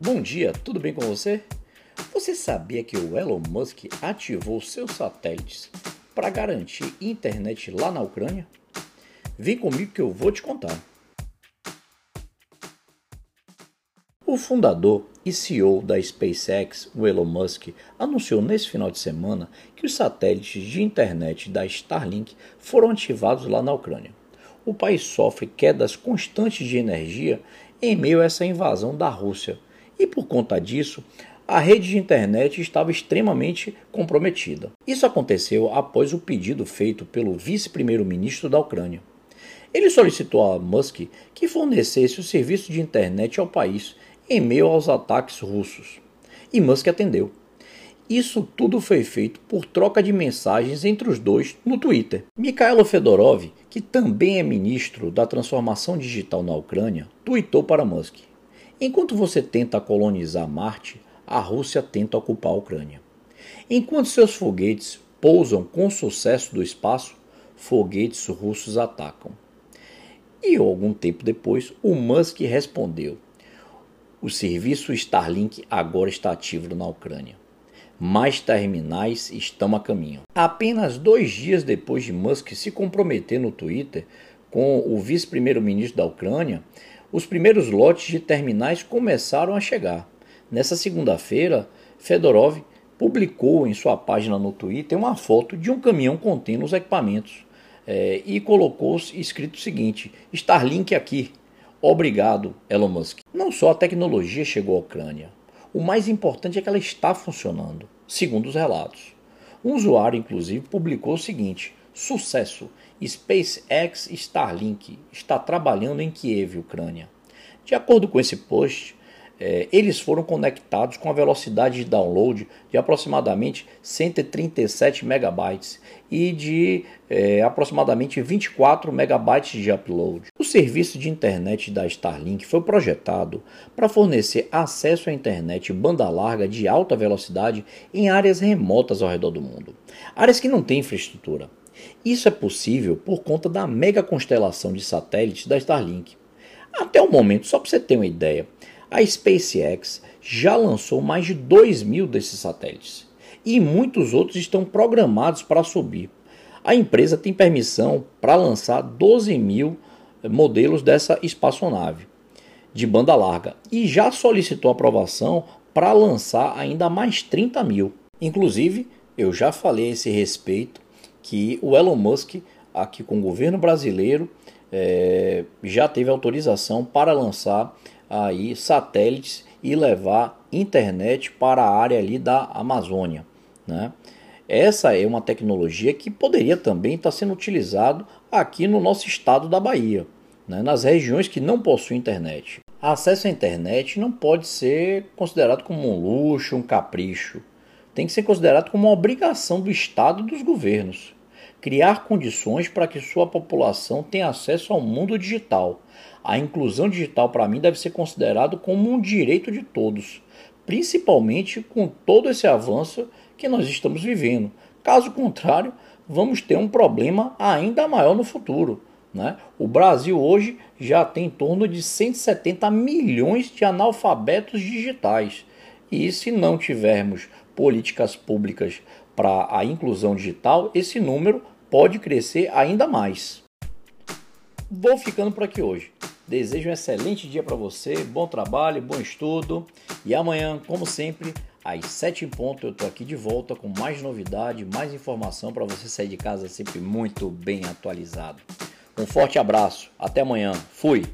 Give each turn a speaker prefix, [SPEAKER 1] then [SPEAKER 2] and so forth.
[SPEAKER 1] Bom dia, tudo bem com você? Você sabia que o Elon Musk ativou seus satélites para garantir internet lá na Ucrânia? Vem comigo que eu vou te contar. O fundador e CEO da SpaceX, o Elon Musk, anunciou nesse final de semana que os satélites de internet da Starlink foram ativados lá na Ucrânia. O país sofre quedas constantes de energia em meio a essa invasão da Rússia e, por conta disso, a rede de internet estava extremamente comprometida. Isso aconteceu após o pedido feito pelo vice-primeiro-ministro da Ucrânia. Ele solicitou a Musk que fornecesse o serviço de internet ao país em meio aos ataques russos. E Musk atendeu. Isso tudo foi feito por troca de mensagens entre os dois no Twitter. Mikhailo Fedorov, que também é ministro da transformação digital na Ucrânia, tweetou para Musk: Enquanto você tenta colonizar Marte, a Rússia tenta ocupar a Ucrânia. Enquanto seus foguetes pousam com sucesso do espaço, foguetes russos atacam. E algum tempo depois, o Musk respondeu: O serviço Starlink agora está ativo na Ucrânia. Mais terminais estão a caminho. Apenas dois dias depois de Musk se comprometer no Twitter com o vice-primeiro-ministro da Ucrânia, os primeiros lotes de terminais começaram a chegar. Nessa segunda-feira, Fedorov publicou em sua página no Twitter uma foto de um caminhão contendo os equipamentos é, e colocou escrito o seguinte: Starlink aqui. Obrigado, Elon Musk. Não só a tecnologia chegou à Ucrânia, o mais importante é que ela está funcionando, segundo os relatos. Um usuário, inclusive, publicou o seguinte: sucesso! SpaceX Starlink está trabalhando em Kiev, Ucrânia. De acordo com esse post, é, eles foram conectados com a velocidade de download de aproximadamente 137 megabytes e de é, aproximadamente 24 megabytes de upload. O serviço de internet da Starlink foi projetado para fornecer acesso à internet banda larga de alta velocidade em áreas remotas ao redor do mundo, áreas que não têm infraestrutura. Isso é possível por conta da mega constelação de satélites da Starlink. Até o momento, só para você ter uma ideia, a SpaceX já lançou mais de 2 mil desses satélites e muitos outros estão programados para subir. A empresa tem permissão para lançar 12 mil modelos dessa espaçonave de banda larga e já solicitou aprovação para lançar ainda mais 30 mil. Inclusive, eu já falei a esse respeito que o Elon Musk, aqui com o governo brasileiro, é, já teve autorização para lançar aí satélites e levar internet para a área ali da Amazônia. Né? Essa é uma tecnologia que poderia também estar sendo utilizado aqui no nosso estado da Bahia, né? nas regiões que não possuem internet. Acesso à internet não pode ser considerado como um luxo, um capricho. Tem que ser considerado como uma obrigação do Estado e dos governos. Criar condições para que sua população tenha acesso ao mundo digital a inclusão digital, para mim, deve ser considerado como um direito de todos, principalmente com todo esse avanço que nós estamos vivendo. Caso contrário, vamos ter um problema ainda maior no futuro. Né? O Brasil hoje já tem em torno de 170 milhões de analfabetos digitais. E se não tivermos políticas públicas para a inclusão digital, esse número pode crescer ainda mais. Vou ficando por aqui hoje. Desejo um excelente dia para você, bom trabalho, bom estudo. E amanhã, como sempre, às 7 em ponto, eu estou aqui de volta com mais novidade, mais informação para você sair de casa sempre muito bem atualizado. Um forte abraço, até amanhã. Fui!